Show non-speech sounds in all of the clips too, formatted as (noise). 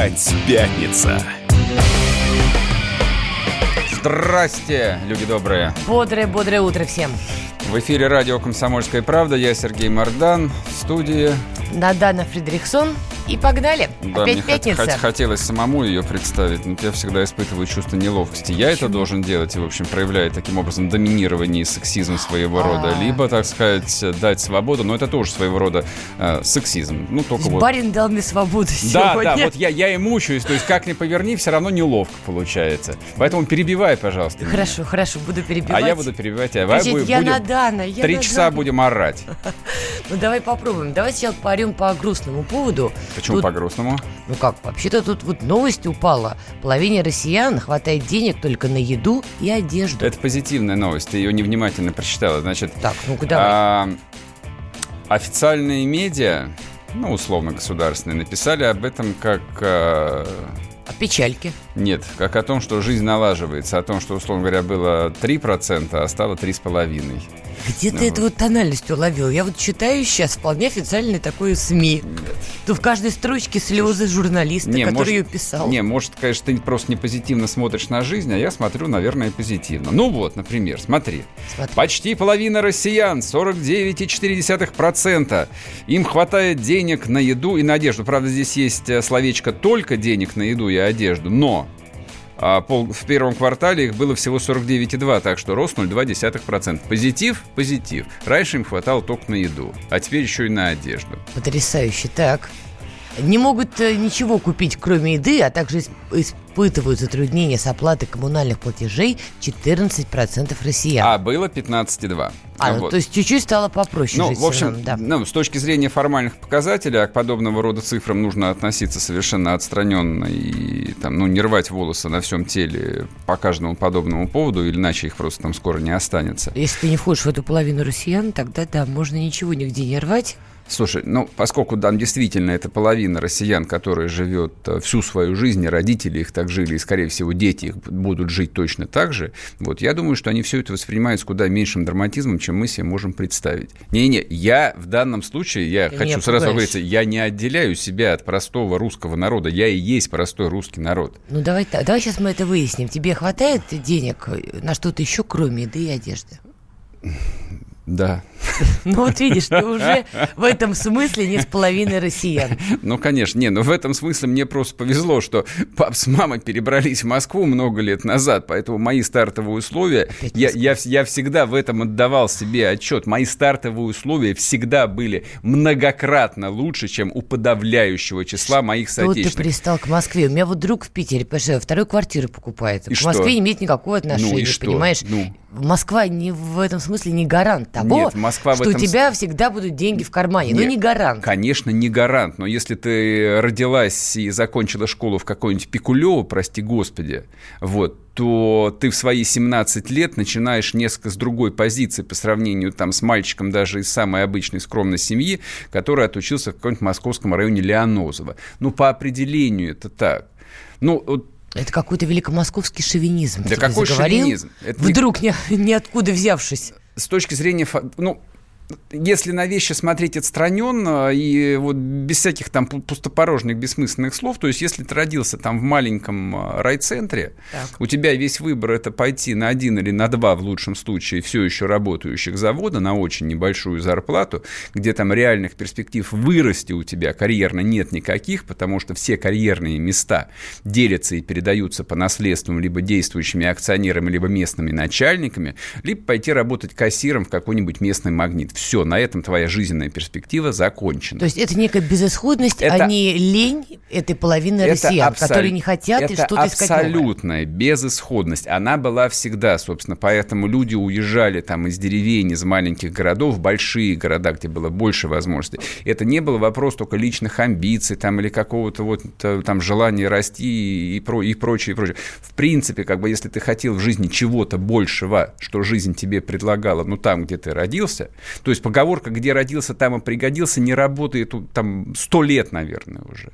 Опять пятница. Здрасте, люди добрые. Бодрое-бодрое утро всем. В эфире радио «Комсомольская правда». Я Сергей Мордан. В студии Надана Фредериксон. И погнали. Да, Опять мне пятница. хот- хотелось самому ее представить, но я всегда испытываю чувство неловкости. Я это должен делать и, в общем, проявляет таким образом доминирование и сексизм своего рода. А. Либо, так сказать, дать свободу, но это тоже своего рода э, сексизм. Ну, То только вот... Барин дал мне свободу Да, сегодня. да, вот я, я и мучаюсь, то есть как ни поверни, все равно неловко получается. Поэтому перебивай, пожалуйста. меня. Хорошо, хорошо, буду А перебивать. я буду перебивать тебя. Подождите, Будем- я Надана, я Три Надана. часа будем орать. (laughs) Ну давай попробуем. Давай сначала поорем по грустному поводу. Почему Тут- по-грустному? Ну как, вообще-то тут вот новость упала. Половине россиян хватает денег только на еду и одежду. Это позитивная новость, ты ее невнимательно прочитала. Значит, Так, ну-ка давай. а, официальные медиа, ну, условно государственные, написали об этом как... а, О печальке. Нет, как о том, что жизнь налаживается, о том, что, условно говоря, было 3%, а стало 3,5%. Где Ну ты эту вот тональность уловил? Я вот читаю сейчас вполне официальный такой СМИ. Тут в каждой строчке слезы журналиста, Не, который может- ее писал. Не, может, конечно, ты просто не позитивно смотришь на жизнь, а я смотрю, наверное, позитивно. Ну вот, например, смотри. Смотри. Почти половина россиян, 49,4%. Им хватает денег на еду и на одежду. Правда, здесь есть э, словечко «только денег на еду и одежду», но а, пол- в первом квартале их было всего 49,2, так что рост 0,2%. Позитив? Позитив. Раньше им хватало только на еду, а теперь еще и на одежду. Потрясающе. Так. Не могут э, ничего купить, кроме еды, а также исп- испытывают затруднения с оплатой коммунальных платежей 14% россиян. А было 15,2. А, ну, Вот. то есть чуть-чуть стало попроще Ну, в общем, да. ну, с точки зрения формальных показателей, а к подобного рода цифрам нужно относиться совершенно отстраненно и там, ну, не рвать волосы на всем теле по каждому подобному поводу, или иначе их просто там скоро не останется. Если ты не входишь в эту половину россиян, тогда да, можно ничего нигде не рвать. Слушай, ну, поскольку там действительно это половина россиян, которая живет э, всю свою жизнь, и родители их так жили, и, скорее всего, дети их будут жить точно так же, вот, я думаю, что они все это воспринимают с куда меньшим драматизмом, чем мы себе можем представить. Не-не, я в данном случае, я Ты хочу сразу говорить, я не отделяю себя от простого русского народа, я и есть простой русский народ. Ну давай, давай сейчас мы это выясним. Тебе хватает денег э, на что-то еще, кроме еды и одежды? Да. (laughs) Ну вот видишь, ты уже в этом смысле не с половиной россиян. Ну, конечно, не, но в этом смысле мне просто повезло, что пап с мамой перебрались в Москву много лет назад, поэтому мои стартовые условия, я, я, я всегда в этом отдавал себе отчет, мои стартовые условия всегда были многократно лучше, чем у подавляющего числа моих Вот ты соотечественников. пристал к Москве. У меня вот друг в Питере, понимаешь, вторую квартиру покупает. И к что? Москве не имеет никакого отношения, Ну и что? понимаешь? Ну. Москва не в этом смысле не гарант того, Нет, Москва в что у этом с- тебя всегда будут деньги в кармане. Нет, не гарант. Конечно, не гарант, но если ты родилась и закончила школу в какой-нибудь Пикулево, прости господи, вот, то ты в свои 17 лет начинаешь несколько с другой позиции по сравнению там с мальчиком даже из самой обычной скромной семьи, который отучился в каком-нибудь московском районе Леонозово. Ну, по определению это так. Ну, вот Это какой-то великомосковский шовинизм. Да какой заговорил, шовинизм? Это не- Вдруг ни, (laughs) ниоткуда взявшись. с точки зрения, ну, если на вещи смотреть отстраненно и вот без всяких там пу- пустопорожних бессмысленных слов, то есть если ты родился там в маленьком а, райцентре, Так. у тебя весь выбор это пойти на один или на два в лучшем случае все еще работающих завода на очень небольшую зарплату, где там реальных перспектив вырасти у тебя карьерно нет никаких, потому что все карьерные места делятся и передаются по наследству либо действующими акционерами, либо местными начальниками, либо пойти работать кассиром в какой-нибудь местный магнит. Все, на этом твоя жизненная перспектива закончена. То есть это некая безысходность, Это- а не лень этой половины россиян, абсол- которые не хотят и это что-то искать абсолютная безысходность. Она была всегда, собственно, поэтому люди уезжали там из деревень, из маленьких городов в большие города, где было больше возможностей. Это не был вопрос только личных амбиций там или какого-то вот э, там желания расти и, про, и прочее, и прочее. В принципе, как бы если ты хотел в жизни чего-то большего, что жизнь тебе предлагала, ну там, где ты родился, то есть поговорка «где родился, там и пригодился» не работает там сто лет, наверное, уже.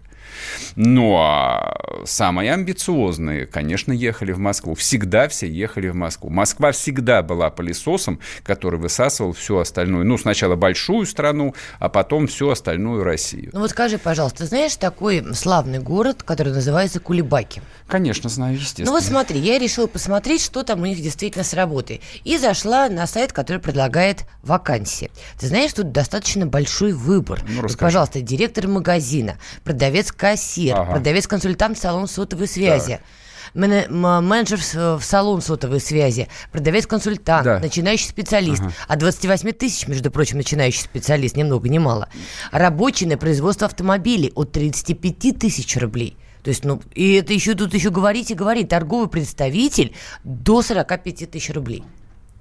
Ну, а самые амбициозные, конечно, ехали в Москву. Всегда все ехали в Москву. Москва всегда была пылесосом, который высасывал всю остальную. Ну, сначала большую страну, а потом всю остальную Россию. Ну вот скажи, пожалуйста, знаешь такой славный город, который называется Кулебаки? Конечно, знаю, естественно. Ну вот смотри, я решила посмотреть, что там у них действительно с работой. И зашла на сайт, который предлагает вакансии. Ты знаешь, тут достаточно большой выбор. Ну, вот, пожалуйста, директор магазина, продавец-кассир, ага. продавец-консультант салон сотовой связи. Так менеджер в салон сотовой связи, продавец-консультант, да. начинающий специалист. Ага. От 28 тысяч, между прочим, начинающий специалист, ни много ни мало. Рабочий на производство автомобилей от 35 тысяч рублей. То есть, ну, и это еще тут еще говорить и говорить. Торговый представитель до 45 тысяч рублей.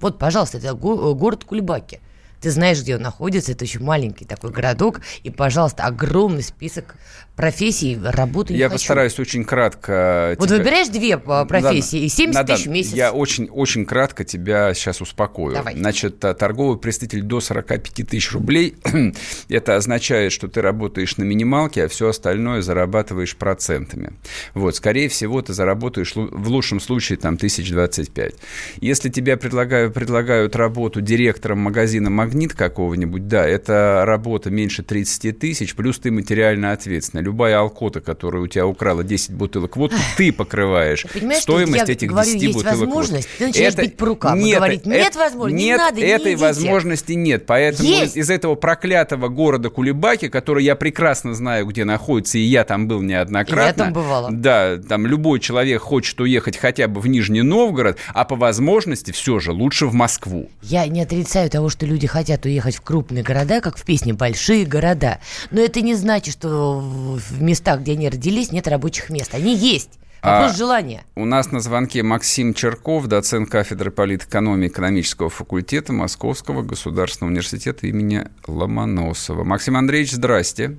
Вот, пожалуйста, это город Кулебаки. Ты знаешь, где он находится, это очень маленький такой городок, и, пожалуйста, огромный список профессий, работы Я постараюсь очень кратко... Вот тебя... выбираешь две а, профессии, и 70 Надан, тысяч в месяц. Я очень, очень кратко тебя сейчас успокою. Давай. Значит, торговый представитель до 45 тысяч рублей, (clears throat) это означает, что ты работаешь на минималке, а все остальное зарабатываешь процентами. Вот, скорее всего, ты заработаешь в лучшем случае там 1025. Если тебе предлагают, предлагают работу директором магазина «Магнит» какого-нибудь, да, это работа меньше 30 тысяч, плюс ты материально ответственный любая алкота, которая у тебя украла 10 бутылок водки, ты покрываешь Понимаешь, стоимость этих говорю, 10 есть бутылок возможность, водки. Ты начинаешь это, бить по рукам нет, и говорить, нет это, возможности, нет, не надо, этой не возможности нет. Поэтому есть. из этого проклятого города Кулебаки, который я прекрасно знаю, где находится, и я там был неоднократно. И я там бывала. Да, там любой человек хочет уехать хотя бы в Нижний Новгород, а по возможности все же лучше в Москву. Я не отрицаю того, что люди хотят уехать в крупные города, как в песне «Большие города». Но это не значит, что в местах, где они родились, нет рабочих мест. Они есть. Вопрос а, желания. У нас на звонке Максим Черков, доцент кафедры политэкономии экономического факультета Московского государственного университета имени Ломоносова. Максим Андреевич, здрасте.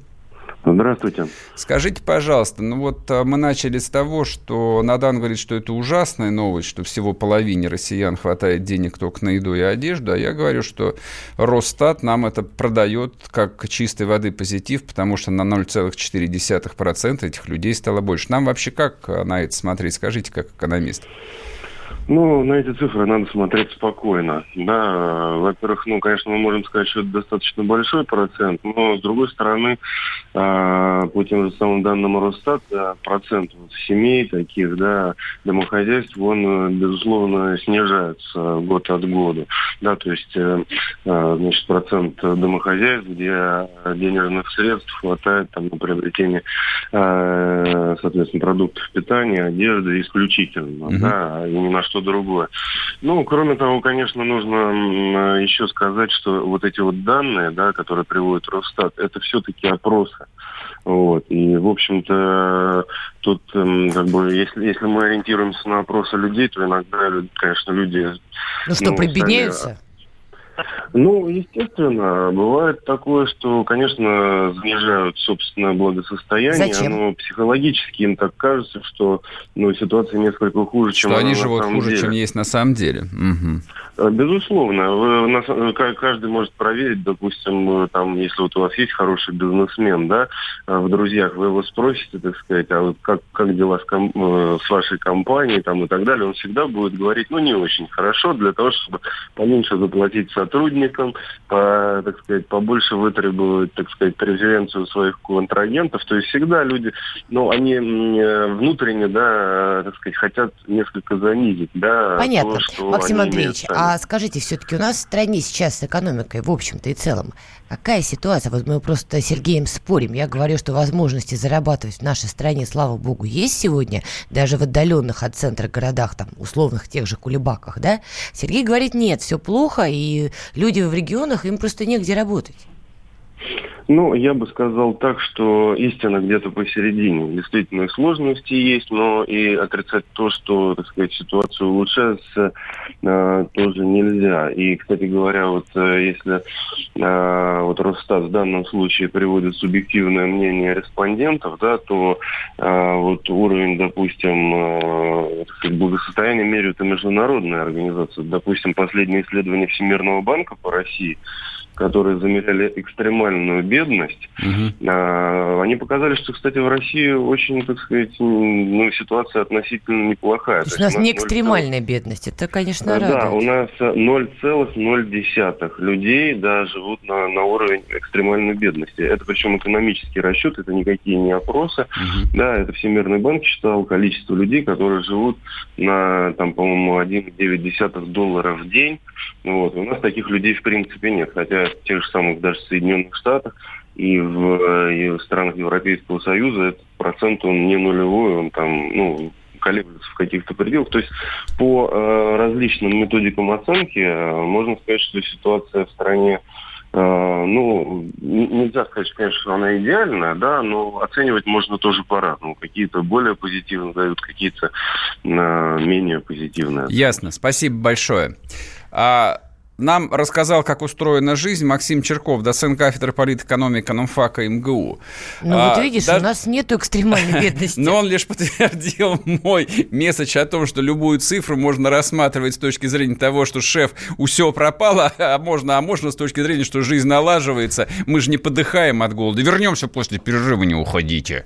Здравствуйте. Скажите, пожалуйста, ну вот а, мы начали с того, что Надан говорит, что это ужасная новость, что всего половине россиян хватает денег только на еду и одежду, а я говорю, что Росстат нам это продает как чистой воды позитив, потому что на 0,4% этих людей стало больше. Нам вообще как на это смотреть? Скажите, как экономист. Ну, на эти цифры надо смотреть спокойно. Да, во-первых, ну, конечно, мы можем сказать, что это достаточно большой процент, но, с другой стороны, а, по тем же самым данным Росстата, процент вот семей таких, да, домохозяйств, он, безусловно, снижается год от года. Да, то есть, э, значит, процент домохозяйств, где денежных средств хватает там, на приобретение, соответственно, продуктов питания, одежды исключительно, угу. да, и ни на что что другое. Ну, кроме того, конечно, нужно еще сказать, что вот эти вот данные, да, которые приводит Росстат, это все-таки опросы. Вот. И, в общем-то, тут, эм, как бы, если, если мы ориентируемся на опросы людей, то иногда, конечно, люди... Ну что, ну, прибедняются? Сами, ну, естественно, бывает такое, что, конечно, занижают собственное благосостояние, Зачем? но психологически им так кажется, что ну, ситуация несколько хуже, чем что они живут хуже, деле. чем есть на самом деле. Угу. Безусловно. Вы, каждый может проверить, допустим, э, там, если вот у вас есть хороший бизнесмен, да, э, в друзьях, вы его спросите, так сказать, а вот как, как дела с, ком- с вашей компанией там, и так далее, он всегда будет говорить, ну, не очень хорошо, для того, чтобы поменьше заплатить сотрудникам, по, так сказать, побольше вытребовать, так сказать, преференцию своих контрагентов. То есть всегда люди, ну, они э, внутренне, да, так сказать, хотят несколько занизить, да. Понятно. То, что Максим Андреевич, а скажите, все-таки у нас в стране сейчас с экономикой, в общем-то и целом, какая ситуация? Вот мы просто с Сергеем спорим. Я говорю, что возможности зарабатывать в нашей стране, слава богу, есть сегодня, даже в отдаленных от центра городах, там, условных тех же Кулебаках, да? Сергей говорит, нет, все плохо, и люди в регионах, им просто негде работать. Ну, я бы сказал так, что истина где-то посередине. Действительно, сложности есть, но и отрицать то, что, так сказать, ситуация улучшается, э, тоже нельзя. И, кстати говоря, вот э, если э, вот Росстат в данном случае приводит субъективное мнение респондентов, да, то э, вот уровень, допустим, э, благосостояния меряют и международные организации. Допустим, последнее исследование Всемирного банка по России – которые замеряли экстремальную бедность, угу. а, они показали, что, кстати, в России очень, так сказать, ну, ситуация относительно неплохая. То, есть у нас, не экстремальная 0, бедность, это, конечно, радует. Да, у нас 0,0 людей да, живут на, на уровень экстремальной бедности. Это причем экономический расчет, это никакие не опросы. Угу. Да, это Всемирный банк считал количество людей, которые живут на, там, по-моему, 1,9 доллара в день. Вот. У нас таких людей, в принципе, нет. Хотя в тех же самых даже Соединенных Штатах и в, и в странах Европейского Союза этот процент, он не нулевой, он там, ну, колеблется в каких-то пределах. То есть по э, различным методикам оценки э, можно сказать, что ситуация в стране Uh, ну, нельзя сказать, конечно, что она идеальная, да, но оценивать можно тоже по-разному. Какие-то более позитивные дают, какие-то uh, менее позитивные. Ясно, спасибо большое. А нам рассказал, как устроена жизнь Максим Черков, доцент кафедры политэкономики НУМФАКа МГУ. Ну а, вот видишь, да... у нас нет экстремальной (laughs) бедности. Но он лишь подтвердил мой месседж о том, что любую цифру можно рассматривать с точки зрения того, что шеф, все пропало, (laughs) а можно, а можно с точки зрения, что жизнь налаживается. Мы же не подыхаем от голода. Вернемся после перерыва, не уходите.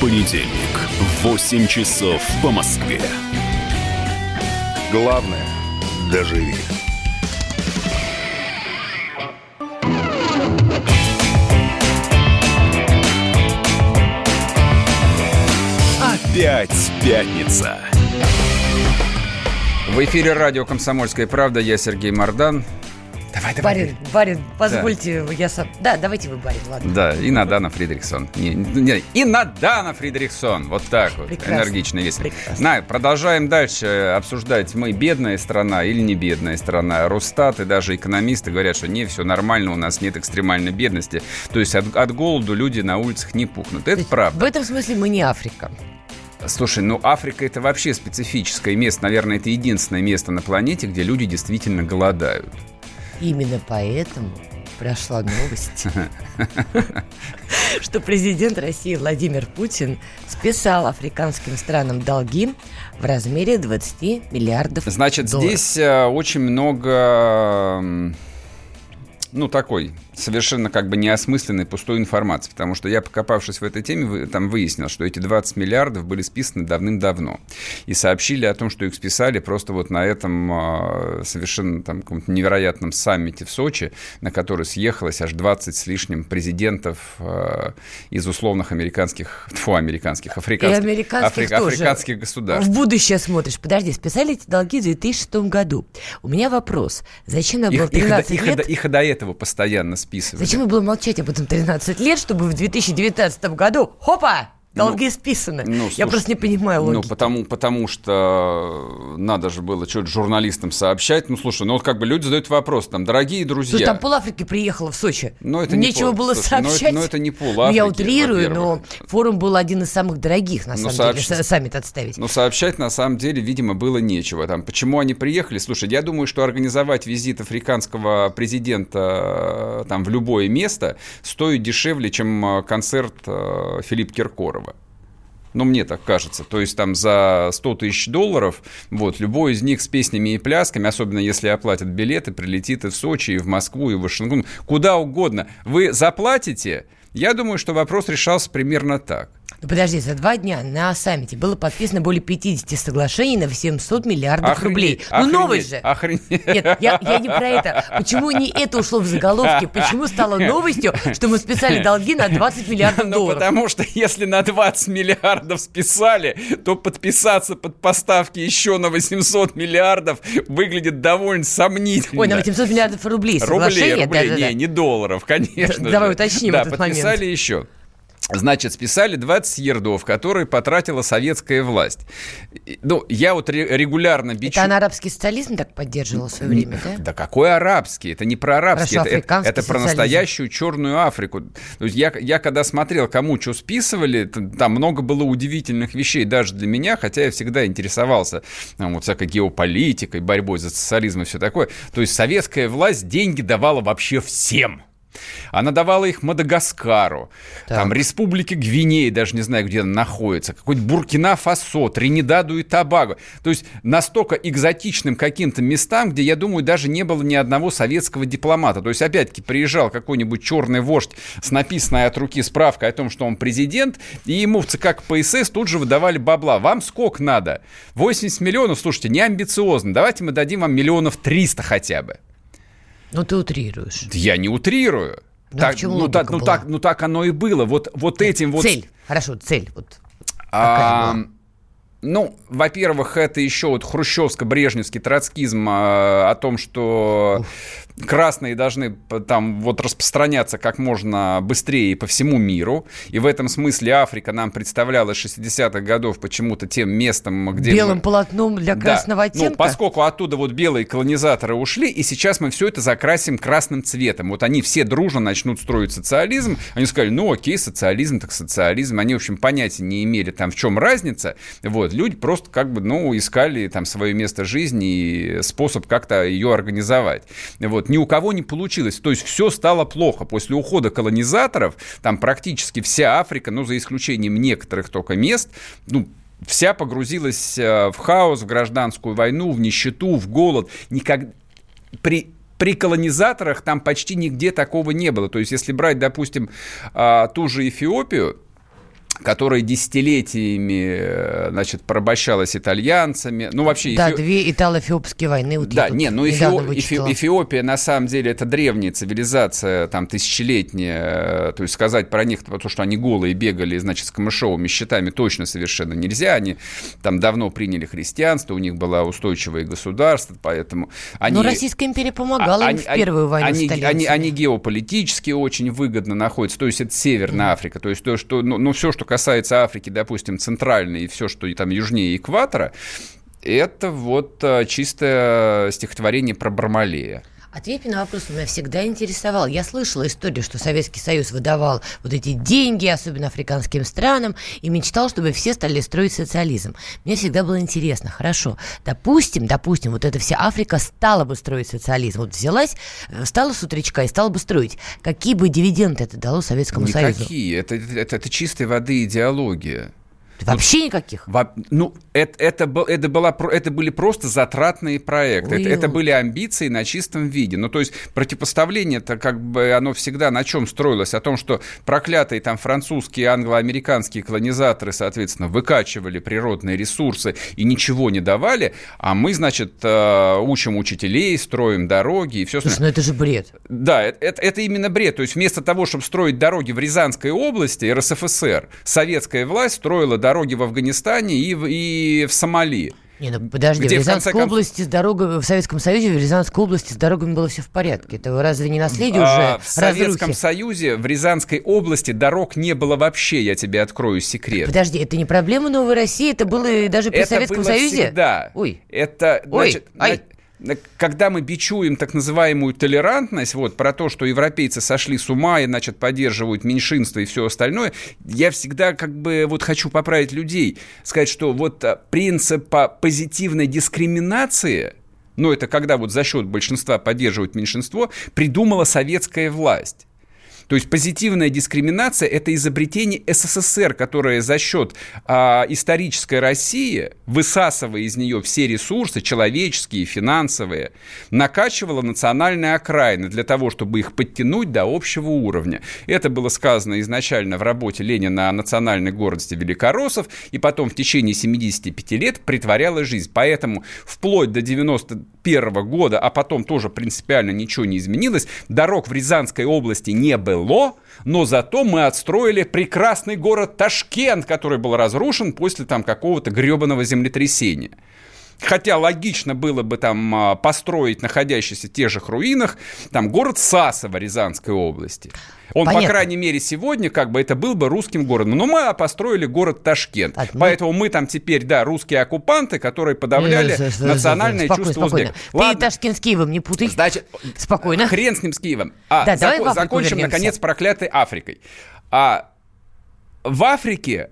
понедельник в 8 часов по Москве. Главное – доживи. Опять пятница. В эфире радио «Комсомольская правда». Я Сергей Мордан. Давай, давай. Барин, Барин, позвольте, да. я сам... Да, давайте вы, Барин, ладно. Да, и Надана Фридрихсон. Не, не, и Надана Фридрихсон. Вот так вот. Прекрасно. Энергично, весело. На, продолжаем дальше обсуждать, мы бедная страна или не бедная страна. Росстат и даже экономисты говорят, что не, все нормально, у нас нет экстремальной бедности. То есть от, от голоду люди на улицах не пухнут. Это правда. В этом смысле мы не Африка. Слушай, ну Африка это вообще специфическое место. Наверное, это единственное место на планете, где люди действительно голодают. Именно поэтому прошла новость, (laughs) что президент России Владимир Путин списал африканским странам долги в размере 20 миллиардов Значит, долларов. здесь э, очень много, ну, такой совершенно как бы неосмысленной пустой информации, потому что я, покопавшись в этой теме, там выяснил, что эти 20 миллиардов были списаны давным-давно. И сообщили о том, что их списали просто вот на этом а, совершенно там каком-то невероятном саммите в Сочи, на который съехалось аж 20 с лишним президентов а, из условных американских, фу, американских, африканских, и американских, афри, африканских государств. В будущее смотришь. Подожди, списали эти долги в 2006 году. У меня вопрос. Зачем нам было 13 их, лет? Их, их, их до этого постоянно списывали. Зачем было молчать об этом 13 лет, чтобы в 2019 году, хопа, Долги ну, списаны. Ну, слушай, Я просто не понимаю логики. Ну, потому, потому что надо же было что-то журналистам сообщать. Ну, слушай, ну вот как бы люди задают вопрос, там, дорогие друзья. Слушай, там пол Африки приехала в Сочи. Но это Нечего не было слушай, сообщать. Но это, это не пол Африки, ну, Я утрирую, но форум был один из самых дорогих, на ну, самом сообщ... деле, саммит отставить. Ну, сообщать, на самом деле, видимо, было нечего. Там, почему они приехали? Слушай, я думаю, что организовать визит африканского президента там в любое место стоит дешевле, чем э, концерт э, Филиппа Киркорова. Ну, мне так кажется. То есть там за 100 тысяч долларов, вот, любой из них с песнями и плясками, особенно если оплатят билеты, прилетит и в Сочи, и в Москву, и в Вашингтон, куда угодно. Вы заплатите, я думаю, что вопрос решался примерно так. Ну, подожди, за два дня на саммите было подписано более 50 соглашений на 700 миллиардов охренеть, рублей. Ну, охренеть, новость же. Охренеть. Нет, я, я не про это. Почему не это ушло в заголовки? Почему стало новостью, что мы списали долги на 20 миллиардов ну, долларов? потому что если на 20 миллиардов списали, то подписаться под поставки еще на 800 миллиардов выглядит довольно сомнительно. Ой, на 800 миллиардов рублей соглашение? Рублей, рублей, да, не, да, не долларов, конечно. Давай уточним да, этот подписали момент. еще. Значит, списали 20 ердов, которые потратила советская власть. Ну, я вот регулярно бичу... Это она арабский социализм так поддерживала в свое время, да? Да какой арабский? Это не про арабский, Хорошо, это, это, это про настоящую черную Африку. То есть я, я когда смотрел, кому что списывали, там много было удивительных вещей даже для меня, хотя я всегда интересовался там, вот всякой геополитикой, борьбой за социализм и все такое. То есть советская власть деньги давала вообще всем. Она давала их Мадагаскару, так. там Республике Гвинеи, даже не знаю, где она находится, какой-то Буркина-Фасо, Тринидаду и Табаго. То есть настолько экзотичным каким-то местам, где, я думаю, даже не было ни одного советского дипломата. То есть, опять-таки, приезжал какой-нибудь черный вождь с написанной от руки справкой о том, что он президент, и ему в ЦК КПСС тут же выдавали бабла. Вам сколько надо? 80 миллионов, слушайте, не амбициозно. Давайте мы дадим вам миллионов 300 хотя бы. Ну, ты утрируешь. Я не утрирую. Ну, так, ну, так, ну, так, ну так оно и было. Вот, вот этим вот... Цель. Хорошо, цель. Вот а, ну, во-первых, это еще вот хрущевско-брежневский троцкизм а, о том, что Уф красные должны там вот распространяться как можно быстрее по всему миру. И в этом смысле Африка нам представлялась 60-х годов почему-то тем местом, где... Белым мы... полотном для красного да. оттенка? Ну, поскольку оттуда вот белые колонизаторы ушли, и сейчас мы все это закрасим красным цветом. Вот они все дружно начнут строить социализм. Они сказали, ну окей, социализм, так социализм. Они, в общем, понятия не имели там, в чем разница. Вот, люди просто как бы, ну, искали там свое место жизни и способ как-то ее организовать. Вот, вот ни у кого не получилось. То есть все стало плохо. После ухода колонизаторов, там практически вся Африка, ну, за исключением некоторых только мест, ну, вся погрузилась э, в хаос, в гражданскую войну, в нищету, в голод. Никак... При при колонизаторах там почти нигде такого не было. То есть, если брать, допустим, а, ту же Эфиопию, которая десятилетиями, э, значит, порабощалась итальянцами. Ну, вообще... Да, Эфи... две итало-эфиопские войны. Вот да, не, ну, Эфио... Эфи... Эфиопия, на самом деле, это древняя цивилизация, там, тысячелетняя. То есть сказать про них, то, что они голые бегали, значит, с камышовыми щитами, точно совершенно нельзя. Они там давно приняли христианство, у них было устойчивое государство, поэтому... Они... Но Российская империя помогала а, им они, в первую войну они, они, они, они геополитически очень выгодно находятся. То есть это Северная mm. Африка. То есть то, что... Ну, ну все, что касается Африки, допустим, центральной и все, что там южнее экватора, это вот а, чистое стихотворение про Бармалея. Ответь на вопрос, меня всегда интересовал. Я слышала историю, что Советский Союз выдавал вот эти деньги, особенно африканским странам, и мечтал, чтобы все стали строить социализм. Мне всегда было интересно, хорошо, допустим, допустим, вот эта вся Африка стала бы строить социализм. Вот взялась, э, стала с утречка и стала бы строить. Какие бы дивиденды это дало Советскому Никакие. Союзу? Никакие. Это, это, это чистой воды идеология. Вообще никаких? Во, ну, это, это, был, это, была, это были просто затратные проекты. Это, это были амбиции на чистом виде. Ну, то есть противопоставление это как бы оно всегда на чем строилось? О том, что проклятые там французские, англо-американские колонизаторы, соответственно, выкачивали природные ресурсы и ничего не давали, а мы, значит, э, учим учителей, строим дороги и все. Слушай, ну это же бред. Да, это, это, это именно бред. То есть вместо того, чтобы строить дороги в Рязанской области, РСФСР, советская власть строила дороги в Афганистане и в, и в Сомали. Не, ну подожди, Где, в Рязанской в области с дорогой, в Советском Союзе в Рязанской области с дорогами было все в порядке. Это разве не наследие а, уже В Советском Союзе, в Рязанской области дорог не было вообще, я тебе открою секрет. Подожди, это не проблема Новой России, это было даже при это Советском было Союзе? всегда. Ой. Это, значит, Ой. Ай когда мы бичуем так называемую толерантность, вот, про то, что европейцы сошли с ума и, значит, поддерживают меньшинство и все остальное, я всегда как бы вот хочу поправить людей, сказать, что вот а, принцип позитивной дискриминации, ну, это когда вот за счет большинства поддерживают меньшинство, придумала советская власть. То есть позитивная дискриминация – это изобретение СССР, которое за счет а, исторической России, высасывая из нее все ресурсы, человеческие, финансовые, накачивало национальные окраины для того, чтобы их подтянуть до общего уровня. Это было сказано изначально в работе Ленина о национальной гордости великороссов, и потом в течение 75 лет притворяла жизнь. Поэтому вплоть до 91 года, а потом тоже принципиально ничего не изменилось, дорог в Рязанской области не было, но зато мы отстроили прекрасный город Ташкент, который был разрушен после там какого-то гребаного землетрясения. Хотя логично было бы там а, построить находящийся в тех же руинах там город Сасово Рязанской области. Он, Понятно. по крайней мере, сегодня как бы это был бы русским городом. Но мы построили город Ташкент. А, Поэтому мы там теперь, да, русские оккупанты, которые подавляли э, национальное спокойно, чувство спокойно. узбеков. Ты Ладно. Ташкент с Киевом не путай. Значит, спокойно. Хрен с ним с Киевом. А, да, зак- закончим, вернемся. наконец, проклятой Африкой. А в Африке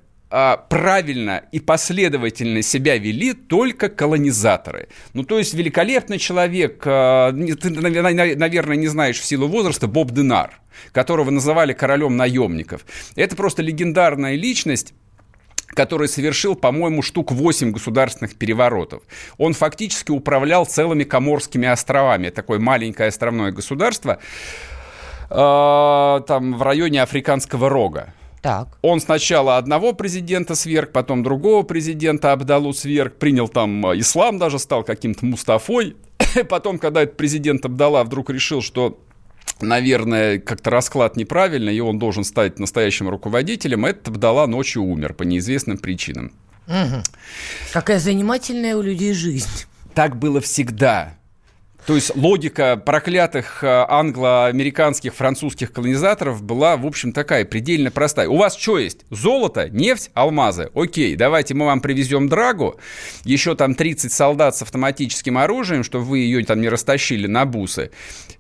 правильно и последовательно себя вели только колонизаторы. Ну, то есть великолепный человек, а, ты, наверное, не знаешь в силу возраста, Боб Денар, которого называли королем наемников. Это просто легендарная личность, который совершил, по-моему, штук 8 государственных переворотов. Он фактически управлял целыми Коморскими островами. Такое маленькое островное государство э, там в районе Африканского рога. Так. Он сначала одного президента сверг, потом другого президента Абдалу сверг, принял там э, ислам даже, стал каким-то Мустафой. (coughs) потом, когда этот президент Абдала вдруг решил, что наверное, как-то расклад неправильный, и он должен стать настоящим руководителем, этот Абдала ночью умер по неизвестным причинам. Угу. Какая занимательная у людей жизнь. Так было всегда. То есть логика проклятых э, англо-американских, французских колонизаторов была, в общем, такая предельно простая. У вас что есть? Золото, нефть, алмазы. Окей, давайте мы вам привезем драгу, еще там 30 солдат с автоматическим оружием, чтобы вы ее там не растащили на бусы.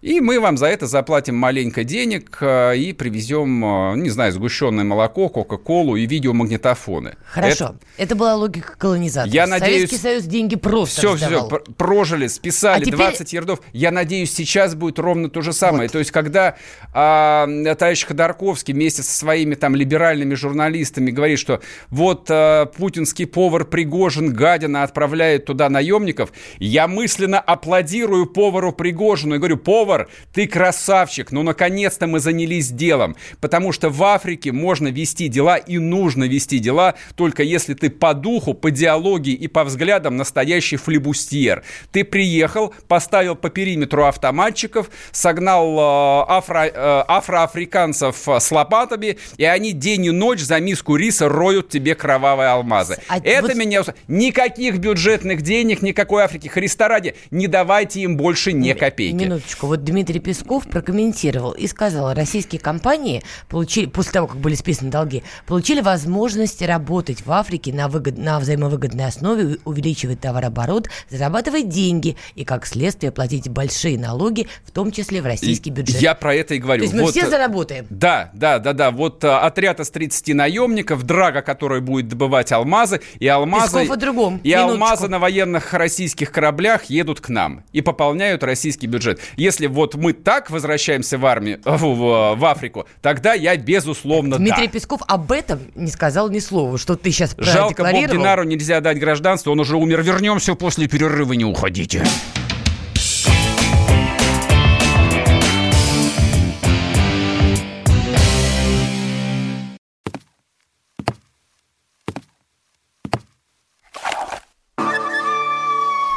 И мы вам за это заплатим маленько денег э, и привезем, э, не знаю, сгущенное молоко, кока-колу и видеомагнитофоны. Хорошо, это, это была логика колонизации. Я надеюсь... Советский Союз деньги просто Все, раздавал. все, прожили, списали а теперь... 20 Ердов. Я надеюсь, сейчас будет ровно то же самое. Вот. То есть, когда а, товарищ Ходорковский вместе со своими там либеральными журналистами говорит, что вот а, путинский повар Пригожин Гадина отправляет туда наемников, я мысленно аплодирую повару Пригожину и говорю, повар, ты красавчик, ну наконец-то мы занялись делом. Потому что в Африке можно вести дела и нужно вести дела, только если ты по духу, по диалогии и по взглядам настоящий флебустьер. Ты приехал, поставил поставил по периметру автоматчиков, согнал э, афро, э, афроафриканцев с лопатами, и они день и ночь за миску риса роют тебе кровавые алмазы. А Это вот... меня... Никаких бюджетных денег, никакой Африки. Христа ради, не давайте им больше ни копейки. Минуточку. Вот Дмитрий Песков прокомментировал и сказал, российские компании получили, после того, как были списаны долги, получили возможность работать в Африке на, выгод, на взаимовыгодной основе, увеличивать товарооборот, зарабатывать деньги и, как следствие, платить большие налоги, в том числе в российский бюджет. Я про это и говорю. То есть мы вот, все заработаем. Да, да, да, да. Вот а, отряд из 30 наемников, Драга, который будет добывать алмазы, и алмазы... Песков о другом. И Минуточку. алмазы на военных российских кораблях едут к нам и пополняют российский бюджет. Если вот мы так возвращаемся в армию, в, в, в Африку, тогда я безусловно Дмитрий да. Песков об этом не сказал ни слова, что ты сейчас Жалко, Боб Динару нельзя дать гражданство, он уже умер. Вернемся после перерыва, не уходите.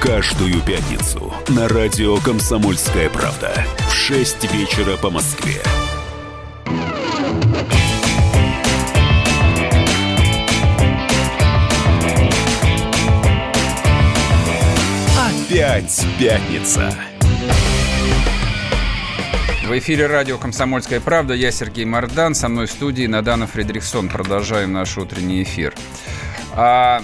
Каждую пятницу на радио «Комсомольская правда» в 6 вечера по Москве. Опять пятница. В эфире радио «Комсомольская правда». Я Сергей Мордан. Со мной в студии Надана Фредериксон. Продолжаем наш утренний эфир. А,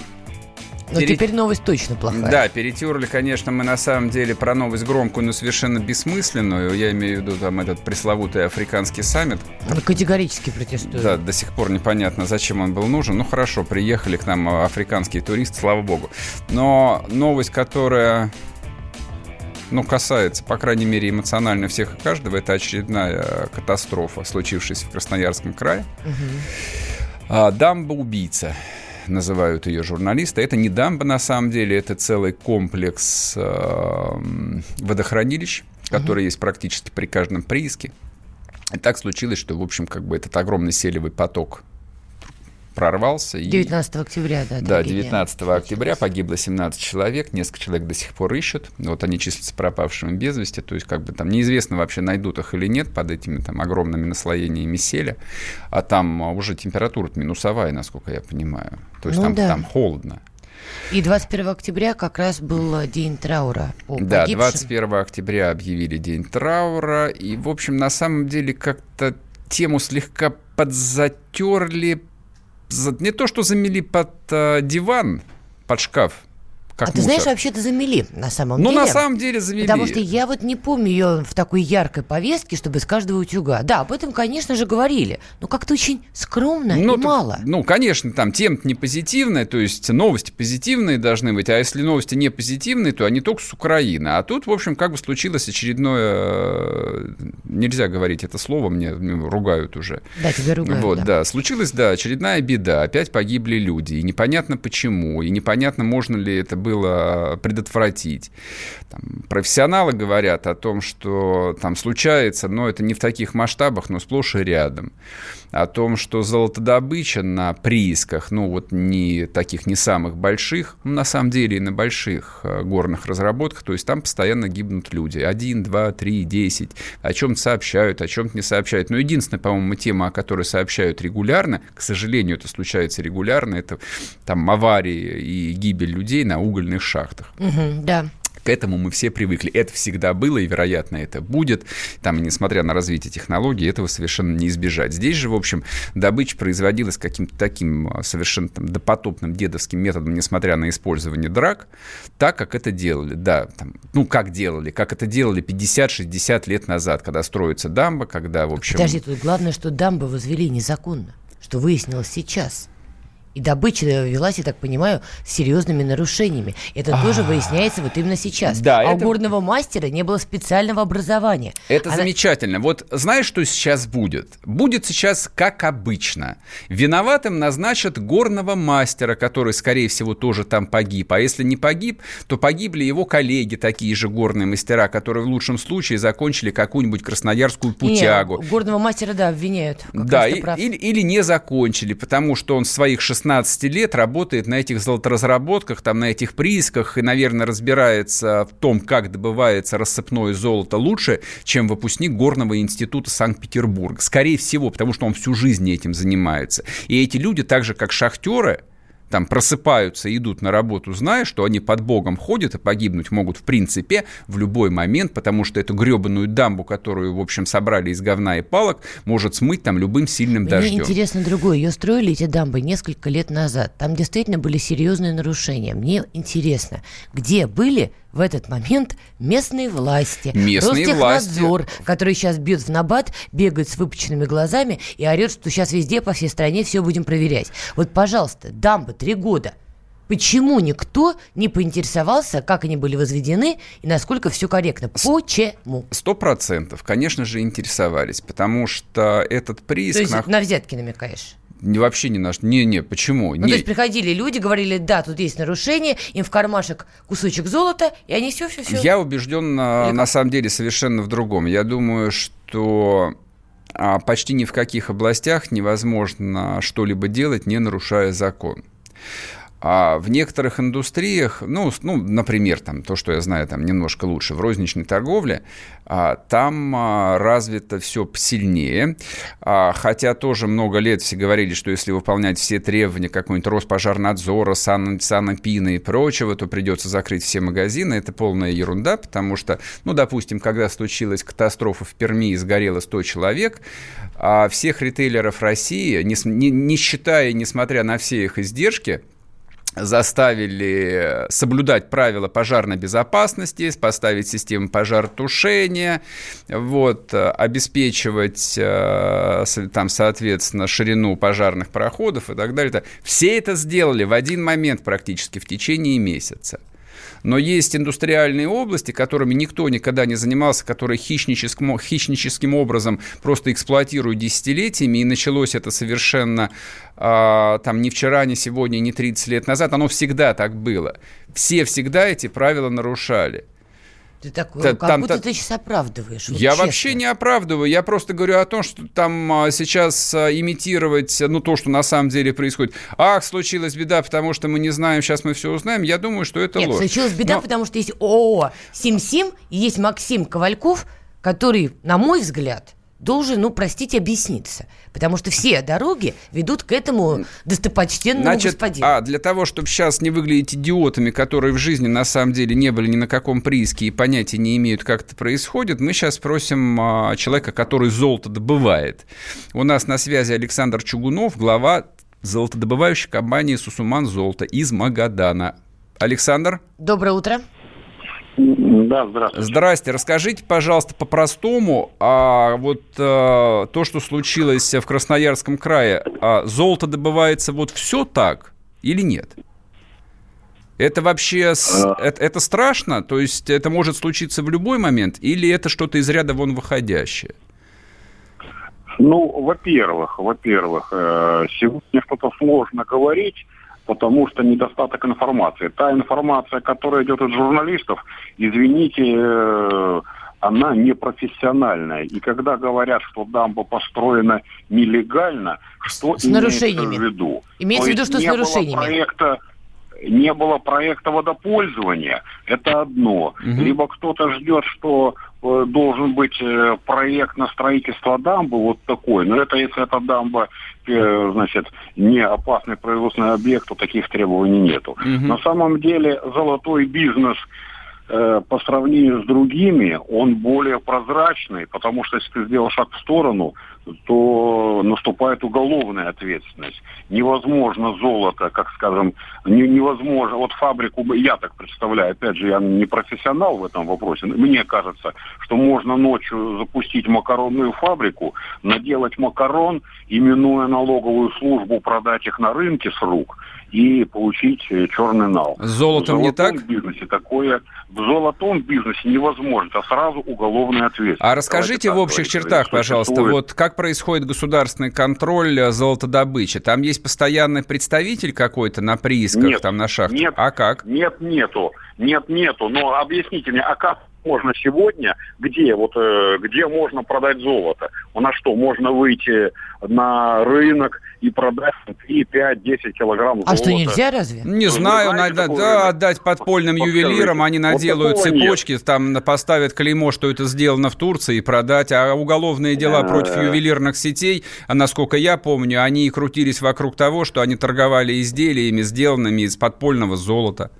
но Пере... теперь новость точно плохая. Да, перетерли, конечно, мы на самом деле про новость громкую, но совершенно бессмысленную. Я имею в виду там этот пресловутый африканский саммит. Мы категорически протестуем. Да, до сих пор непонятно, зачем он был нужен. Ну, хорошо, приехали к нам африканские туристы, слава богу. Но новость, которая ну, касается, по крайней мере, эмоционально всех и каждого, это очередная катастрофа, случившаяся в Красноярском крае. Угу. Дамба-убийца называют ее журналисты. Это не дамба на самом деле, это целый комплекс э, водохранилищ, который угу. есть практически при каждом прииске. И так случилось, что, в общем, как бы этот огромный селевый поток прорвался. 19 и, октября, да. Да, 19 октября погибло 17 человек, несколько человек до сих пор ищут. Вот они числятся пропавшими без вести, то есть как бы там неизвестно вообще найдут их или нет под этими там огромными наслоениями селя. А там уже температура минусовая, насколько я понимаю. То есть ну, там, да. там холодно. И 21 октября как раз был день траура. По да, 21 октября объявили день траура. И, в общем, на самом деле как-то тему слегка подзатерли, не то что замели под э, диван, под шкаф, как а мусор. ты знаешь, вообще-то замели на самом ну, деле. Ну, на самом деле замели. Потому что я вот не помню ее в такой яркой повестке, чтобы с каждого утюга. Да, об этом, конечно же, говорили. Но как-то очень скромно ну, и то, мало. Ну, конечно, там тема не позитивная, то есть новости позитивные должны быть. А если новости не позитивные, то они только с Украины. А тут, в общем, как бы случилось очередное... Э, нельзя говорить это слово, мне ругают уже. Да, тебя ругают, Вот, да. да. Случилась, да, очередная беда. Опять погибли люди. И непонятно почему. И непонятно, можно ли это было предотвратить. Там, профессионалы говорят о том, что там случается, но это не в таких масштабах, но сплошь и рядом. О том, что золотодобыча на приисках, ну вот не таких, не самых больших, ну, на самом деле и на больших э, горных разработках, то есть там постоянно гибнут люди. Один, два, три, десять. О чем-то сообщают, о чем-то не сообщают. Но единственная, по-моему, тема, о которой сообщают регулярно, к сожалению, это случается регулярно, это там аварии и гибель людей на угольных шахтах. Угу, да. К этому мы все привыкли. Это всегда было, и, вероятно, это будет. Там, несмотря на развитие технологий, этого совершенно не избежать. Здесь же, в общем, добыча производилась каким-то таким а, совершенно там, допотопным дедовским методом, несмотря на использование драк, так, как это делали. Да, там, ну, как делали? Как это делали 50-60 лет назад, когда строится дамба, когда, в общем... Подожди, тут главное, что дамбы возвели незаконно, что выяснилось сейчас. И добыча велась, я так понимаю, с серьезными нарушениями. Это тоже выясняется вот именно сейчас. Да, а это... у горного мастера не было специального образования. Это Она... замечательно. Вот знаешь, что сейчас будет? Будет сейчас как обычно. Виноватым назначат горного мастера, который, скорее всего, тоже там погиб. А если не погиб, то погибли его коллеги, такие же горные мастера, которые в лучшем случае закончили какую-нибудь красноярскую путягу. Не, горного мастера, да, обвиняют. Да, и, или, или не закончили, потому что он своих 16 16 лет работает на этих золоторазработках, там, на этих приисках и, наверное, разбирается в том, как добывается рассыпное золото лучше, чем выпускник Горного института Санкт-Петербурга. Скорее всего, потому что он всю жизнь этим занимается. И эти люди, так же как шахтеры, там просыпаются и идут на работу, зная, что они под Богом ходят и погибнуть могут в принципе в любой момент, потому что эту гребаную дамбу, которую, в общем, собрали из говна и палок, может смыть там любым сильным Мне дождем. Мне интересно другое. Ее строили, эти дамбы, несколько лет назад. Там действительно были серьезные нарушения. Мне интересно, где были в этот момент местные власти, местные Ростехнадзор, власти. который сейчас бьет в набат, бегает с выпученными глазами и орет, что сейчас везде по всей стране все будем проверять. Вот, пожалуйста, дамба три года. Почему никто не поинтересовался, как они были возведены и насколько все корректно? Почему? Сто процентов, конечно же, интересовались, потому что этот приз... То есть на взятки намекаешь? Вообще не наш. Не-не, почему? Ну, не. то есть приходили люди, говорили, да, тут есть нарушение, им в кармашек кусочек золота, и они все-все-все. Я убежден, на, на самом деле, совершенно в другом. Я думаю, что а, почти ни в каких областях невозможно что-либо делать, не нарушая закон. А в некоторых индустриях, ну, ну, например, там, то, что я знаю там немножко лучше, в розничной торговле, а, там а, развито все сильнее. А, хотя тоже много лет все говорили, что если выполнять все требования какой-нибудь Роспожарнадзора, сан, санэпина и прочего, то придется закрыть все магазины. Это полная ерунда, потому что, ну, допустим, когда случилась катастрофа в Перми и сгорело 100 человек, а всех ритейлеров России, не, не, не считая, несмотря на все их издержки, заставили соблюдать правила пожарной безопасности, поставить систему пожаротушения, вот, обеспечивать э, там, соответственно, ширину пожарных проходов и так далее. Все это сделали в один момент практически в течение месяца. Но есть индустриальные области, которыми никто никогда не занимался, которые хищническим, хищническим образом просто эксплуатируют десятилетиями, и началось это совершенно э, там не вчера, не сегодня, не 30 лет назад, оно всегда так было. Все всегда эти правила нарушали. Ты такой, Т- как там, будто та... ты сейчас оправдываешь. Вот я честно. вообще не оправдываю. Я просто говорю о том, что там а, сейчас а, имитировать, ну, то, что на самом деле происходит. Ах, случилась беда, потому что мы не знаем, сейчас мы все узнаем. Я думаю, что это Нет, ложь. случилась беда, Но... потому что есть ООО «Сим-Сим», и есть Максим Ковальков, который, на мой взгляд, должен, ну, простите, объясниться. Потому что все дороги ведут к этому достопочтенному Значит, господину. А для того, чтобы сейчас не выглядеть идиотами, которые в жизни на самом деле не были ни на каком прииске и понятия не имеют, как это происходит, мы сейчас спросим а, человека, который золото добывает. У нас на связи Александр Чугунов, глава золотодобывающей компании «Сусуман Золото» из Магадана. Александр. Доброе утро. Да, здравствуйте. Здрасте. Расскажите, пожалуйста, по-простому, а вот а, то, что случилось в Красноярском крае, а золото добывается вот все так или нет? Это вообще а... это, это страшно? То есть это может случиться в любой момент? Или это что-то из ряда вон выходящее? Ну, во-первых, во-первых, э, сегодня что-то сложно говорить, потому что недостаток информации. Та информация, которая идет от журналистов, извините, э, она непрофессиональная. И когда говорят, что дамба построена нелегально, что с нарушениями. в виду? Имеется в виду, что с нарушениями. Проекта, не было проекта водопользования, это одно. Угу. Либо кто-то ждет, что э, должен быть э, проект на строительство дамбы вот такой, но это если эта дамба Э, значит, не опасный производственный объект, то таких требований нету. Угу. На самом деле золотой бизнес э, по сравнению с другими, он более прозрачный, потому что если ты сделал шаг в сторону, то наступает уголовная ответственность. Невозможно золото, как скажем, не, невозможно. Вот фабрику, я так представляю, опять же, я не профессионал в этом вопросе, мне кажется, что можно ночью запустить макаронную фабрику, наделать макарон, именуя налоговую службу, продать их на рынке с рук и получить э, черный нал. С золотом не так? В бизнесе такое в золотом бизнесе невозможно, это сразу уголовная ответственность. А расскажите в общих чертах, пожалуйста, вот как происходит государственный контроль э, золотодобычи? Там есть постоянный представитель какой-то на приисках, нет, там на шахтах? Нет, а как? Нет, нету. Нет, нету. Но объясните мне, а как можно сегодня, где вот э, где можно продать золото? У нас что, можно выйти на рынок и продать 3, 5, 10 килограмм золота? А что, нельзя разве? Не знаю, знаете, надо да, отдать подпольным вот ювелирам, они наделают вот цепочки, нет. там поставят клеймо, что это сделано в Турции, и продать, а уголовные дела А-а-а. против ювелирных сетей, а насколько я помню, они крутились вокруг того, что они торговали изделиями, сделанными из подпольного золота.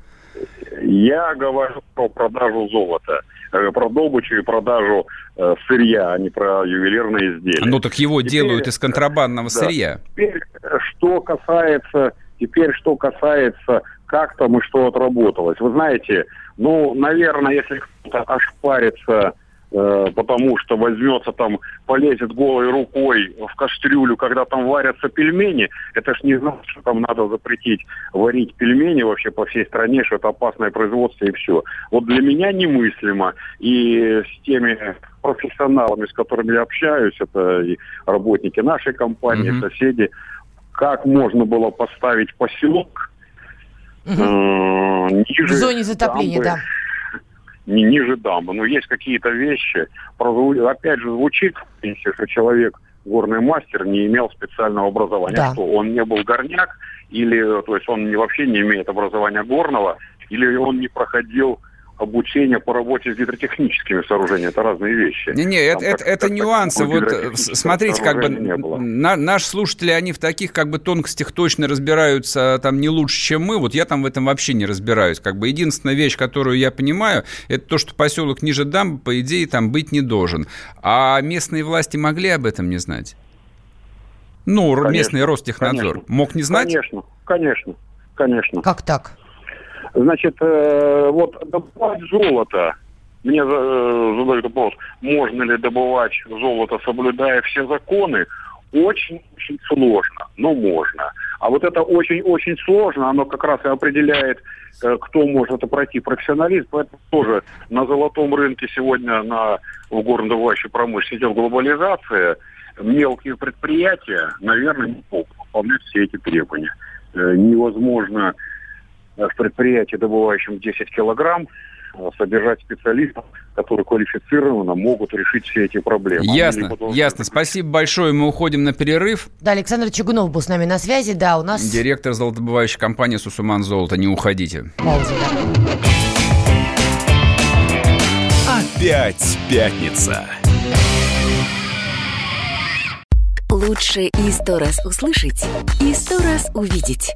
Я говорю про продажу золота. Э, про добычу и продажу э, сырья, а не про ювелирные изделия. Ну так его теперь, делают из контрабандного да, сырья. Теперь, что касается, теперь что касается, как там и что отработалось. Вы знаете, ну, наверное, если кто-то ошпарится Э, потому что возьмется там, полезет голой рукой в кастрюлю, когда там варятся пельмени, это ж не значит, что там надо запретить варить пельмени вообще по всей стране, что это опасное производство и все. Вот для меня немыслимо. И с теми профессионалами, с которыми я общаюсь, это и работники нашей компании, mm-hmm. соседи, как можно было поставить поселок mm-hmm. э, ниже в зоне затопления, дамбы, да не ниже дамбы. Но есть какие-то вещи, опять же, звучит, что человек горный мастер не имел специального образования. Да. Что, он не был горняк, или, то есть он вообще не имеет образования горного, или он не проходил обучение по работе с гидротехническими сооружениями. Это разные вещи. Не-не, это, это, это нюансы. Вот смотрите, как бы на, наши слушатели, они в таких как бы тонкостях точно разбираются там не лучше, чем мы. Вот я там в этом вообще не разбираюсь. Как бы единственная вещь, которую я понимаю, это то, что поселок ниже дамбы, по идее, там быть не должен. А местные власти могли об этом не знать? Ну, конечно, местный Ростехнадзор. Конечно. Мог не знать? Конечно, конечно, конечно. Как так? Значит, э, вот добывать золото, мне э, задают вопрос, можно ли добывать золото, соблюдая все законы, очень-очень сложно, но можно. А вот это очень-очень сложно, оно как раз и определяет, э, кто может это пройти, профессионалист. Поэтому тоже на золотом рынке сегодня на, в горнодобывающей промышленности идет глобализация. Мелкие предприятия, наверное, не могут выполнять все эти требования. Э, невозможно в предприятии, добывающем 10 килограмм, э, содержать специалистов, которые квалифицированно могут решить все эти проблемы. Ясно, ясно. Спасибо большое. Мы уходим на перерыв. Да, Александр Чугунов был с нами на связи. Да, у нас... Директор золотодобывающей компании «Сусуман Золото». Не уходите. Пауза, да. Опять пятница. Лучше и сто раз услышать, и сто раз увидеть.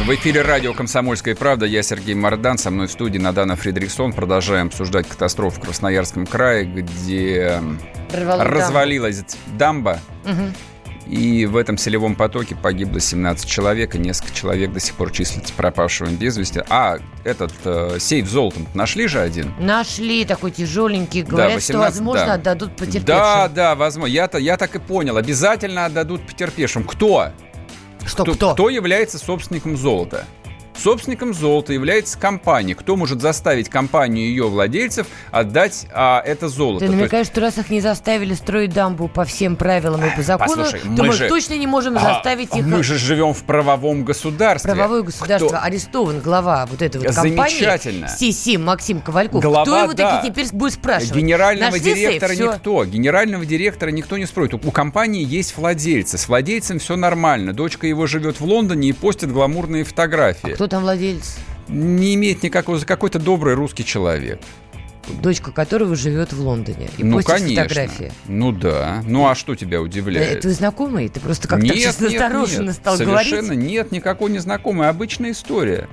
В эфире радио «Комсомольская правда». Я Сергей Мордан. Со мной в студии Надана Фридриксон. Продолжаем обсуждать катастрофу в Красноярском крае, где Рвало развалилась дамба. Угу. И в этом селевом потоке погибло 17 человек, и несколько человек до сих пор числятся пропавшими без вести. А, этот э, сейф золотом нашли же один? Нашли, такой тяжеленький. Говорят, да, 18, что, возможно, да. отдадут потерпевшим. Да, да, возможно. Я-то, я так и понял. Обязательно отдадут потерпевшим. Кто? Что, кто? Кто, кто является собственником золота? Собственником золота является компания. Кто может заставить компанию и ее владельцев отдать а, это золото? Ты намекаешь, есть... что раз их не заставили строить дамбу по всем правилам и по закону, Послушай, то мы, мы же... точно не можем а, заставить их... Мы же живем в правовом государстве. Правовое государство. Кто... Арестован глава вот этой вот компании. Замечательно. Сисим Максим Ковальков. Глава, Кто его да. таки теперь будет спрашивать? Генерального Нашли директора сейф, никто. Генерального директора никто не строит. У компании есть владельцы. С владельцем все нормально. Дочка его живет в Лондоне и постит гламурные фотографии. А кто там владелец? не имеет никакого... Какой-то добрый русский человек. Дочка которого живет в Лондоне. И ну, конечно. фотографии. Ну да. Ну а что тебя удивляет? Это знакомый? Ты просто как-то нет, нет, настороженно нет. стал Совершенно говорить? Совершенно нет, никакой не знакомый. Обычная история.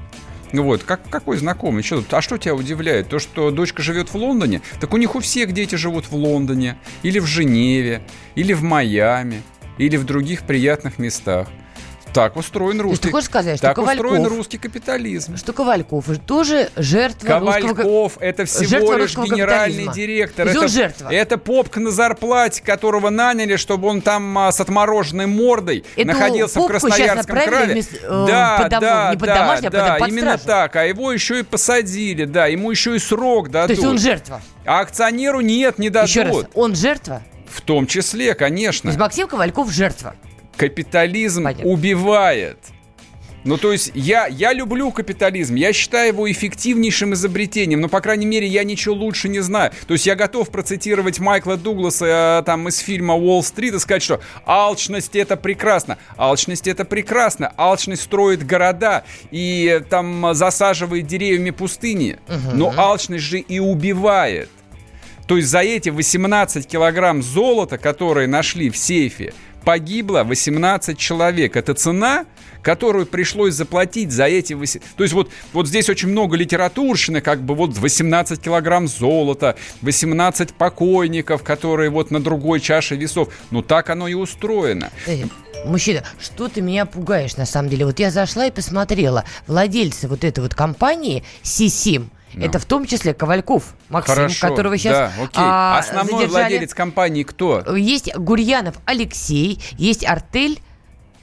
Вот, как, какой знакомый? Что А что тебя удивляет? То, что дочка живет в Лондоне? Так у них у всех дети живут в Лондоне, или в Женеве, или в Майами, или в других приятных местах. Так устроен русский. Ты хочешь сказать, так что Ковальков, устроен русский капитализм. Что Ковальков тоже жертва Ковальков русского... это всего жертва лишь генеральный директор. Это, жертва. это попка на зарплате, которого наняли, чтобы он там а, с отмороженной мордой Эту находился в Красноярском крае. Вместо, э, да, под да, не под да, домашний, да, а под именно стражу. так. А его еще и посадили, да, ему еще и срок дадут. То есть он жертва. А акционеру нет, не дадут. Еще раз, он жертва? В том числе, конечно. То есть Максим Ковальков жертва. Капитализм Понятно. убивает. Ну, то есть я, я люблю капитализм, я считаю его эффективнейшим изобретением, но, по крайней мере, я ничего лучше не знаю. То есть я готов процитировать Майкла Дугласа э, там из фильма «Уолл-стрит» и сказать, что алчность — это прекрасно. Алчность — это прекрасно. Алчность строит города и там засаживает деревьями пустыни. Угу. Но алчность же и убивает. То есть за эти 18 килограмм золота, которые нашли в сейфе, погибло 18 человек. Это цена, которую пришлось заплатить за эти... 8... То есть вот, вот здесь очень много литературщины, как бы вот 18 килограмм золота, 18 покойников, которые вот на другой чаше весов. Ну так оно и устроено. Мужчина, что ты меня пугаешь на самом деле? Вот я зашла и посмотрела. Владельцы вот этой вот компании Сисим, no. это в том числе Ковальков Максим, Хорошо, которого сейчас да, окей. А, Основной задержали. владелец компании кто? Есть Гурьянов Алексей, есть Артель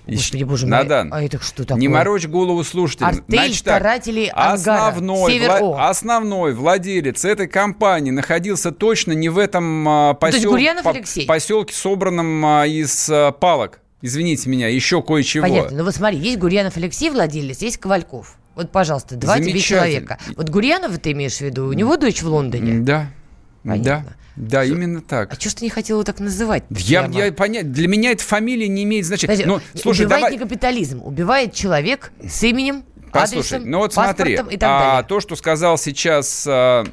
Господи, боже мой, Надан, а это что такое? Не морочь голову слушателям. Артель Значит, старателей Ангара, основной, вла- основной владелец этой компании находился точно не в этом а, посел... по- поселке, собранном а, из а, палок. Извините меня, еще кое-чего. Понятно. Ну вот смотри, есть Гурьянов Алексей владелец, есть Ковальков. Вот, пожалуйста, два тебе человека. Вот Гурьянова ты имеешь в виду? У него дочь в Лондоне? Да. Понятно. Да. Да, именно так. А что ж ты не хотел его так называть? Я, я понять, для меня эта фамилия не имеет значения. Подожди, Но, слушай, убивает давай... не капитализм, убивает человек с именем, Послушай, адресом, ну вот смотри, и так а, то, что сказал сейчас а,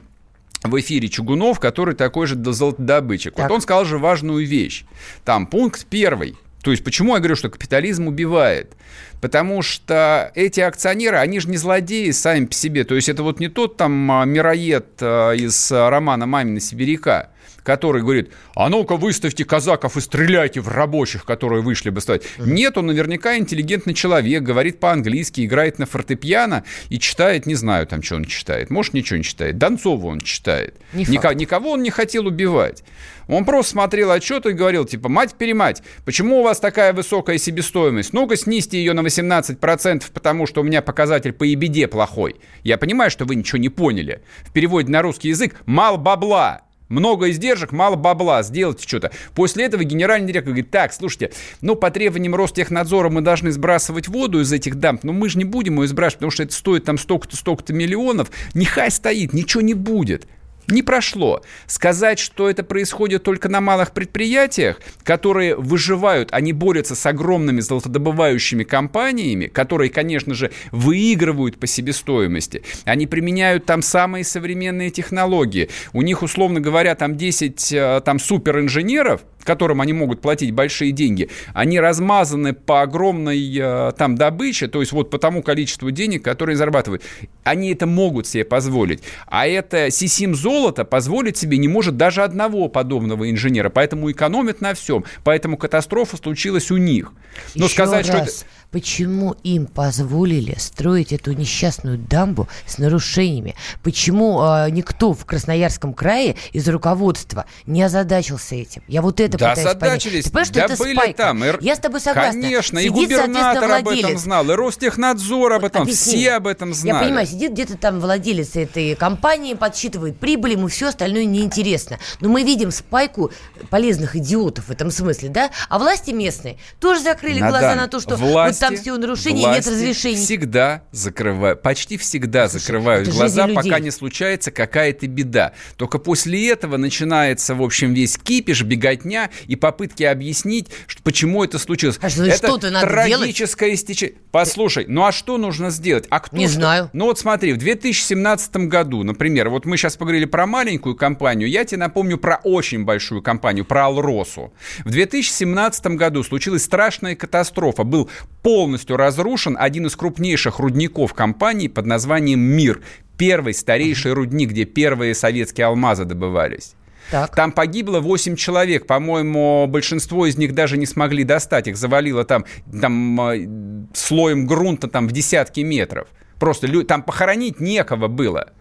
в эфире Чугунов, который такой же золотодобытчик. Так. Вот он сказал же важную вещь. Там пункт первый. То есть почему я говорю, что капитализм убивает? Потому что эти акционеры, они же не злодеи сами по себе. То есть это вот не тот там а, мироед а, из романа «Мамина сибиряка», который говорит, а ну-ка выставьте казаков и стреляйте в рабочих, которые вышли бы стать. Mm-hmm. Нет, он наверняка интеллигентный человек, говорит по-английски, играет на фортепиано и читает, не знаю там, что он читает. Может, ничего не читает. Донцова он читает. Не Ника- никого он не хотел убивать. Он просто смотрел отчет и говорил, типа, мать-перемать, почему у вас такая высокая себестоимость? Ну-ка, снизьте ее на 18%, потому что у меня показатель по ебеде плохой. Я понимаю, что вы ничего не поняли. В переводе на русский язык «мал бабла». Много издержек, мало бабла, сделайте что-то. После этого генеральный директор говорит, так, слушайте, ну, по требованиям Ростехнадзора мы должны сбрасывать воду из этих дамп, но мы же не будем ее сбрасывать, потому что это стоит там столько-то, столько-то миллионов. Нехай стоит, ничего не будет. Не прошло. Сказать, что это происходит только на малых предприятиях, которые выживают, они борются с огромными золотодобывающими компаниями, которые, конечно же, выигрывают по себестоимости. Они применяют там самые современные технологии. У них, условно говоря, там 10 э, там, суперинженеров, которым они могут платить большие деньги, они размазаны по огромной э, там добыче, то есть вот по тому количеству денег, которые зарабатывают. Они это могут себе позволить. А это Сисим золото позволить себе не может даже одного подобного инженера, поэтому экономят на всем. Поэтому катастрофа случилась у них. Но Еще сказать, раз. что это почему им позволили строить эту несчастную дамбу с нарушениями? Почему э, никто в Красноярском крае из руководства не озадачился этим? Я вот это да, пытаюсь озадачились. понять. Ты да что были это там. И... Я с тобой согласна. Конечно, сидит, и губернатор об этом знал, и Ростехнадзор об этом, Объясни. все об этом знали. Я понимаю, сидит где-то там владелец этой компании, подсчитывает прибыль, ему все остальное неинтересно. Но мы видим спайку полезных идиотов в этом смысле, да? А власти местные тоже закрыли Надан, глаза на то, что власти там все нарушения, нет разрешений. всегда закрывают, почти всегда Слушай, закрывают глаза, пока не случается какая-то беда. Только после этого начинается, в общем, весь кипиш, беготня и попытки объяснить, почему это случилось. А что, это что надо трагическое истечение. Послушай, ну а что нужно сделать? А кто не что? знаю. Ну вот смотри, в 2017 году, например, вот мы сейчас поговорили про маленькую компанию, я тебе напомню про очень большую компанию, про Алросу. В 2017 году случилась страшная катастрофа. Был полностью разрушен один из крупнейших рудников компании под названием «Мир». Первый старейший рудник, где первые советские алмазы добывались. Так. Там погибло 8 человек. По-моему, большинство из них даже не смогли достать. Их завалило там, там э, слоем грунта там, в десятки метров. Просто там похоронить некого было.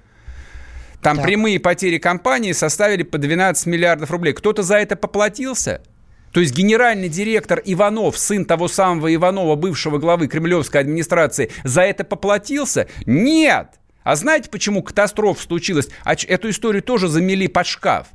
Там так. прямые потери компании составили по 12 миллиардов рублей. Кто-то за это поплатился? То есть генеральный директор Иванов, сын того самого Иванова, бывшего главы кремлевской администрации, за это поплатился? Нет! А знаете, почему катастрофа случилась? А эту историю тоже замели под шкаф.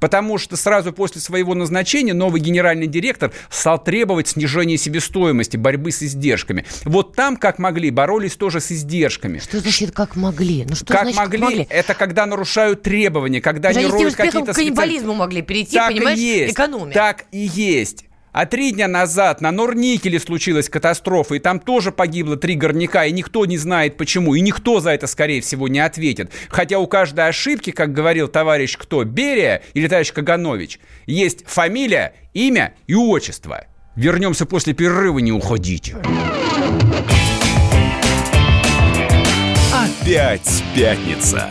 Потому что сразу после своего назначения новый генеральный директор стал требовать снижения себестоимости, борьбы с издержками. Вот там, как могли, боролись тоже с издержками. Что значит, как могли? Ну, что как, значит, могли, как могли? Это когда нарушают требования, когда они роют какие-то... к каннибализму могли перейти, так понимаешь, и есть, экономия. Так и есть. А три дня назад на Норникеле случилась катастрофа, и там тоже погибло три горняка, и никто не знает почему, и никто за это, скорее всего, не ответит. Хотя у каждой ошибки, как говорил товарищ кто, Берия или товарищ Каганович, есть фамилия, имя и отчество. Вернемся после перерыва, не уходите. Опять пятница.